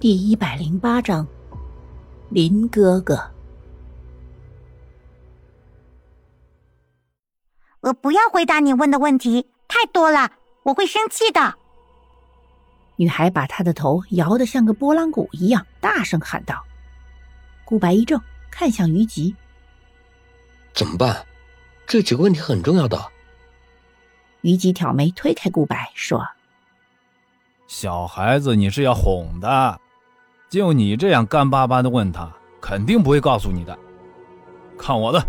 第一百零八章，林哥哥，我不要回答你问的问题，太多了，我会生气的。女孩把她的头摇得像个拨浪鼓一样，大声喊道。顾白一怔，看向于吉：“怎么办？这几个问题很重要的。”于吉挑眉，推开顾白，说：“小孩子，你是要哄的。”就你这样干巴巴的问他，肯定不会告诉你的。看我的。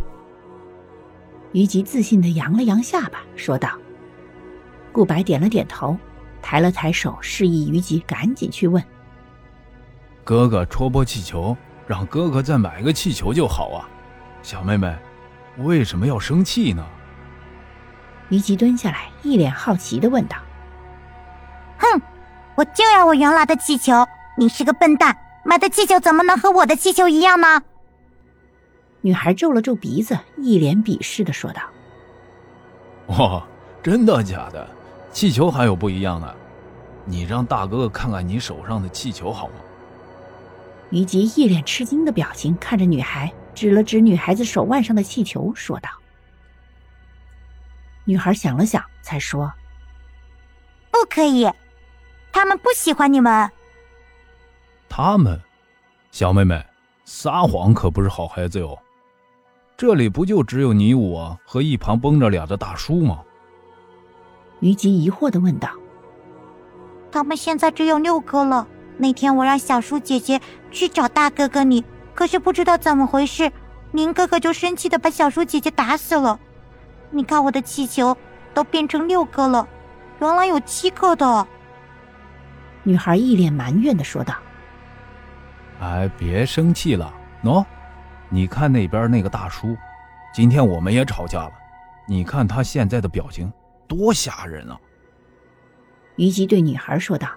于吉自信的扬了扬下巴，说道。顾白点了点头，抬了抬手，示意于吉赶紧去问。哥哥戳破气球，让哥哥再买个气球就好啊。小妹妹，为什么要生气呢？于吉蹲下来，一脸好奇的问道。哼，我就要我原来的气球。你是个笨蛋，买的气球怎么能和我的气球一样呢？女孩皱了皱鼻子，一脸鄙视的说道：“哇，真的假的？气球还有不一样的？你让大哥哥看看你手上的气球好吗？”于吉一脸吃惊的表情看着女孩，指了指女孩子手腕上的气球，说道：“女孩想了想，才说：‘不可以，他们不喜欢你们。’”他们，小妹妹，撒谎可不是好孩子哟。这里不就只有你我和一旁绷着脸的大叔吗？于吉疑惑的问道。他们现在只有六个了。那天我让小叔姐姐去找大哥哥你，可是不知道怎么回事，宁哥哥就生气的把小叔姐姐打死了。你看我的气球都变成六个了，原来有七个的。女孩一脸埋怨的说道。哎，别生气了，喏，你看那边那个大叔，今天我们也吵架了，你看他现在的表情多吓人啊！虞姬对女孩说道。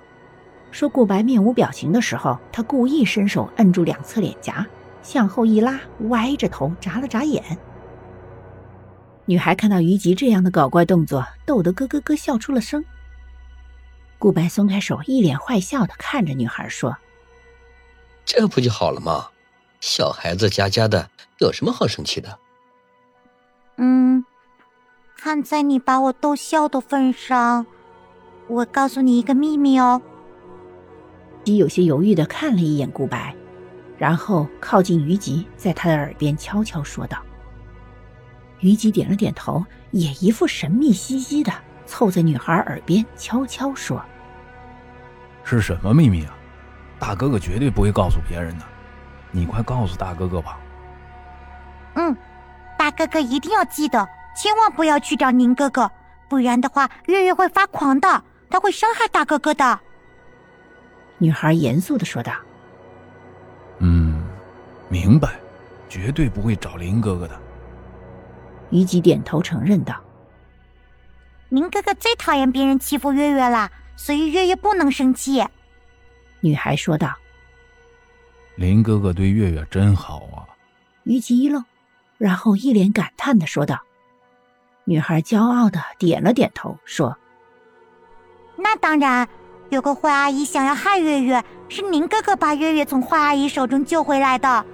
说顾白面无表情的时候，他故意伸手摁住两侧脸颊，向后一拉，歪着头眨了眨眼。女孩看到虞姬这样的搞怪动作，逗得咯咯咯笑出了声。顾白松开手，一脸坏笑的看着女孩说。这不就好了吗？小孩子家家的，有什么好生气的？嗯，看在你把我逗笑的份上，我告诉你一个秘密哦。吉有些犹豫的看了一眼顾白，然后靠近于吉，在他的耳边悄悄说道。于吉点了点头，也一副神秘兮兮的凑在女孩耳边悄悄说：“是什么秘密啊？”大哥哥绝对不会告诉别人的，你快告诉大哥哥吧。嗯，大哥哥一定要记得，千万不要去找宁哥哥，不然的话，月月会发狂的，他会伤害大哥哥的。女孩严肃的说道。嗯，明白，绝对不会找林哥哥的。虞姬点头承认道。宁哥哥最讨厌别人欺负月月了，所以月月不能生气。女孩说道：“林哥哥对月月真好啊。”虞姬一愣，然后一脸感叹的说道：“女孩骄傲的点了点头，说：‘那当然，有个坏阿姨想要害月月，是林哥哥把月月从坏阿姨手中救回来的。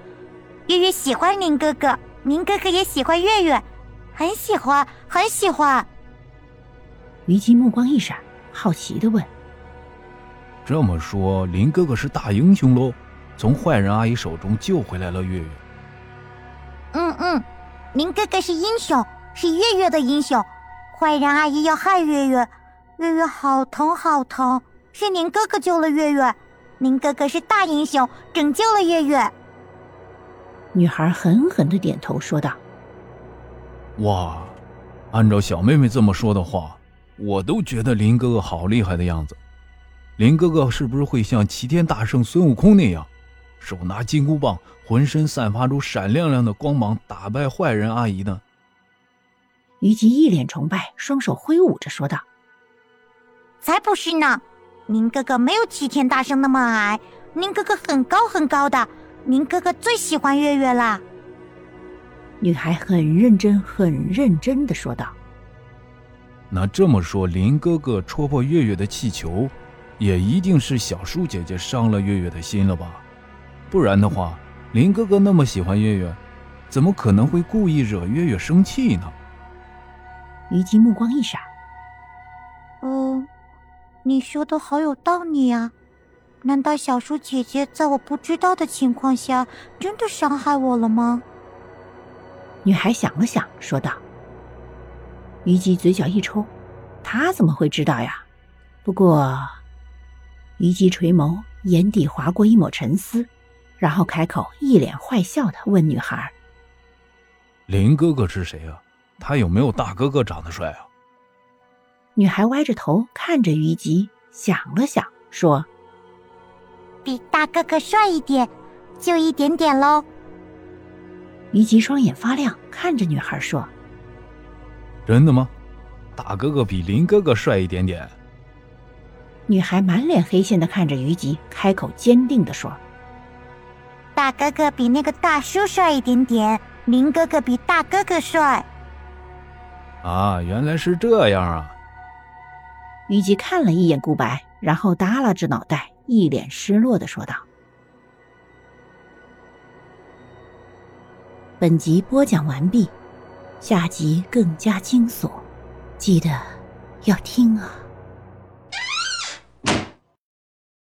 月月喜欢林哥哥，林哥哥也喜欢月月，很喜欢，很喜欢。’”虞姬目光一闪，好奇的问。这么说，林哥哥是大英雄喽，从坏人阿姨手中救回来了月月。嗯嗯，林哥哥是英雄，是月月的英雄。坏人阿姨要害月月，月月好疼好疼，是林哥哥救了月月。林哥哥是大英雄，拯救了月月。女孩狠狠的点头说道：“哇，按照小妹妹这么说的话，我都觉得林哥哥好厉害的样子。”林哥哥是不是会像齐天大圣孙悟空那样，手拿金箍棒，浑身散发出闪亮亮的光芒，打败坏人阿姨呢？虞姬一脸崇拜，双手挥舞着说道：“才不是呢！林哥哥没有齐天大圣那么矮，林哥哥很高很高的。林哥哥最喜欢月月啦。”女孩很认真、很认真的说道：“那这么说，林哥哥戳破月月的气球？”也一定是小舒姐姐伤了月月的心了吧？不然的话，林哥哥那么喜欢月月，怎么可能会故意惹月月生气呢？虞姬目光一闪，嗯，你说的好有道理啊！难道小舒姐姐在我不知道的情况下，真的伤害我了吗？女孩想了想，说道。虞姬嘴角一抽，她怎么会知道呀？不过，虞姬垂眸，眼底划过一抹沉思，然后开口，一脸坏笑的问女孩：“林哥哥是谁啊？他有没有大哥哥长得帅啊？”女孩歪着头看着虞姬，想了想，说：“比大哥哥帅一点，就一点点喽。”虞姬双眼发亮，看着女孩说。真的吗？大哥哥比林哥哥帅一点点。女孩满脸黑线的看着虞姬，开口坚定的说：“大哥哥比那个大叔帅一点点，林哥哥比大哥哥帅。”啊，原来是这样啊！虞姬看了一眼顾白，然后耷拉着脑袋，一脸失落的说道：“本集播讲完毕。”下集更加惊悚，记得要听啊！